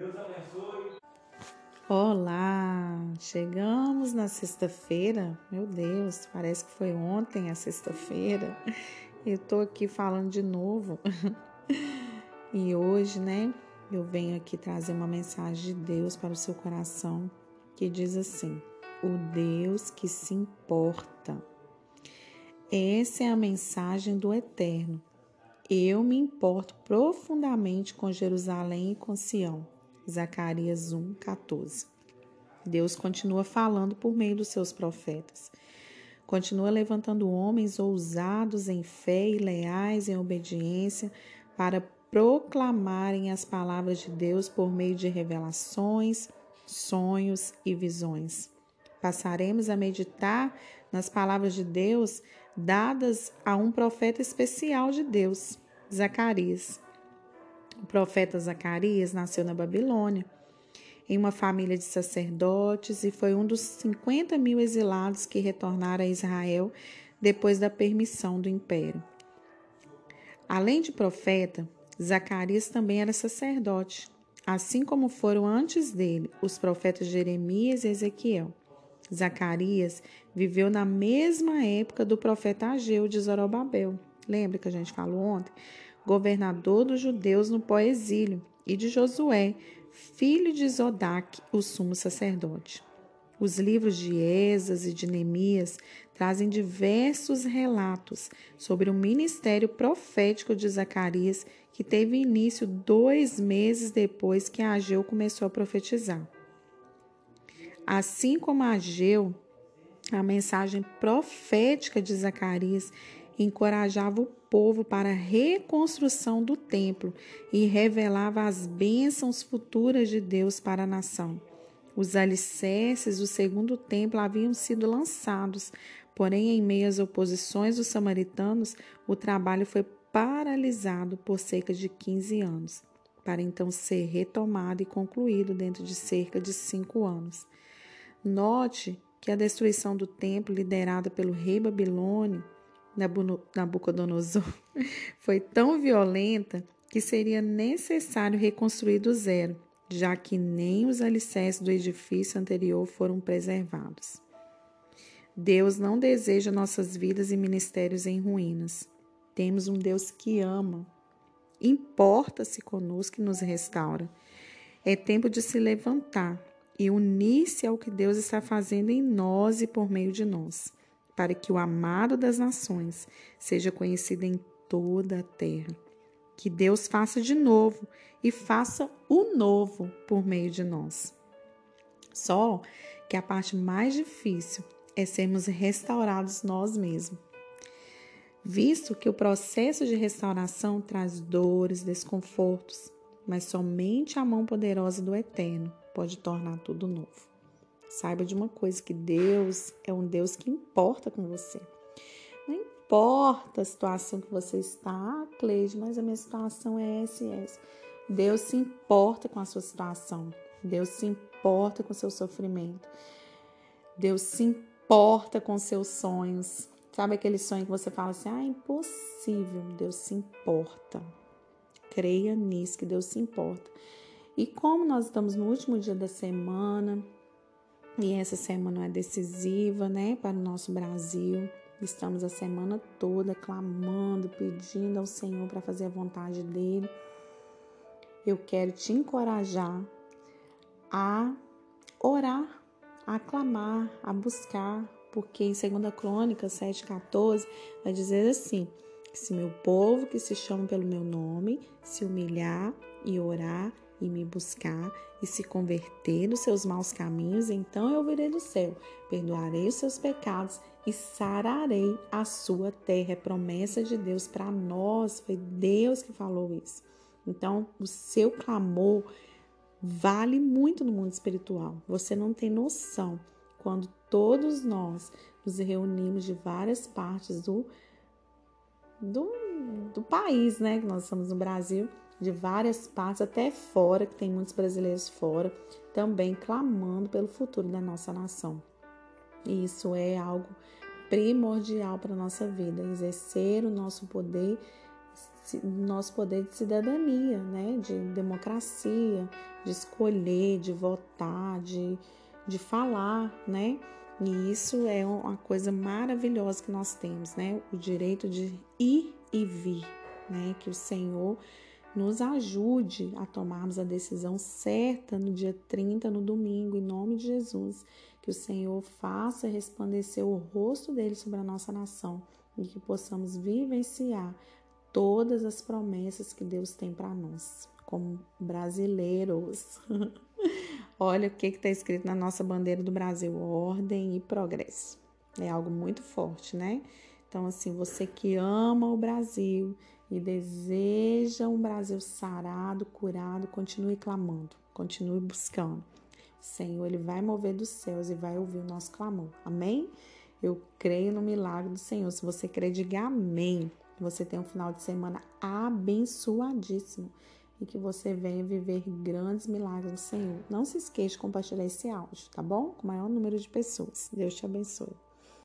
Deus abençoe. Olá, chegamos na sexta-feira. Meu Deus, parece que foi ontem a sexta-feira. Eu tô aqui falando de novo. E hoje, né, eu venho aqui trazer uma mensagem de Deus para o seu coração que diz assim: O Deus que se importa. Essa é a mensagem do Eterno. Eu me importo profundamente com Jerusalém e com Sião. Zacarias 1, 14. Deus continua falando por meio dos seus profetas. Continua levantando homens ousados em fé e leais em obediência para proclamarem as palavras de Deus por meio de revelações, sonhos e visões. Passaremos a meditar nas palavras de Deus dadas a um profeta especial de Deus, Zacarias. O profeta Zacarias nasceu na Babilônia, em uma família de sacerdotes, e foi um dos 50 mil exilados que retornaram a Israel depois da permissão do império. Além de profeta, Zacarias também era sacerdote, assim como foram antes dele os profetas Jeremias e Ezequiel. Zacarias viveu na mesma época do profeta Ageu de Zorobabel. Lembra que a gente falou ontem? Governador dos judeus no pós-exílio, e de Josué, filho de Zodac, o sumo sacerdote. Os livros de Esas e de Neemias trazem diversos relatos sobre o ministério profético de Zacarias, que teve início dois meses depois que Ageu começou a profetizar. Assim como Ageu, a mensagem profética de Zacarias encorajava o povo para a reconstrução do templo e revelava as bênçãos futuras de Deus para a nação. Os alicerces do segundo templo haviam sido lançados, porém, em meio às oposições dos samaritanos, o trabalho foi paralisado por cerca de 15 anos, para então ser retomado e concluído dentro de cerca de cinco anos. Note que a destruição do templo, liderada pelo rei babilônio Nabucodonosor, foi tão violenta que seria necessário reconstruir do zero, já que nem os alicerces do edifício anterior foram preservados. Deus não deseja nossas vidas e ministérios em ruínas. Temos um Deus que ama, importa-se conosco e nos restaura. É tempo de se levantar e unir-se ao que Deus está fazendo em nós e por meio de nós, para que o amado das nações seja conhecido em toda a terra. Que Deus faça de novo e faça o novo por meio de nós. Só que a parte mais difícil é sermos restaurados nós mesmos. Visto que o processo de restauração traz dores, desconfortos, mas somente a mão poderosa do Eterno pode tornar tudo novo. Saiba de uma coisa que Deus é um Deus que importa com você. Não importa a situação que você está, ah, Cleide, mas a minha situação é essa e essa. Deus se importa com a sua situação. Deus se importa com o seu sofrimento. Deus se importa com seus sonhos. Sabe aquele sonho que você fala assim: ah, impossível. Deus se importa. Creia nisso, que Deus se importa. E como nós estamos no último dia da semana, e essa semana é decisiva, né, para o nosso Brasil, estamos a semana toda clamando, pedindo ao Senhor para fazer a vontade dele. Eu quero te encorajar a orar, a clamar, a buscar, porque em 2 Crônicas 7,14 vai dizer assim: se meu povo que se chama pelo meu nome se humilhar e orar e me buscar e se converter dos seus maus caminhos, então eu virei do céu, perdoarei os seus pecados e sararei a sua terra. É promessa de Deus para nós, foi Deus que falou isso. Então, o seu clamor vale muito no mundo espiritual. Você não tem noção quando todos nós nos reunimos de várias partes do, do, do país, né? Que nós estamos no Brasil de várias partes, até fora, que tem muitos brasileiros fora, também clamando pelo futuro da nossa nação. E isso é algo primordial para a nossa vida, exercer o nosso poder, nosso poder de cidadania, né? De democracia, de escolher, de votar, de, de falar, né? E isso é uma coisa maravilhosa que nós temos, né? O direito de ir e vir, né? Que o Senhor nos ajude a tomarmos a decisão certa no dia 30, no domingo, em nome de Jesus. Que o Senhor faça resplandecer o rosto dele sobre a nossa nação e que possamos vivenciar todas as promessas que Deus tem para nós, como brasileiros. Olha o que está escrito na nossa bandeira do Brasil: ordem e progresso. É algo muito forte, né? Então, assim, você que ama o Brasil e deseja um Brasil sarado, curado, continue clamando, continue buscando. O Senhor, Ele vai mover dos céus e vai ouvir o nosso clamor. Amém? Eu creio no milagre do Senhor. Se você crê, diga amém. Você tenha um final de semana abençoadíssimo e que você venha viver grandes milagres do Senhor. Não se esqueça de compartilhar esse áudio, tá bom? Com o maior número de pessoas. Deus te abençoe.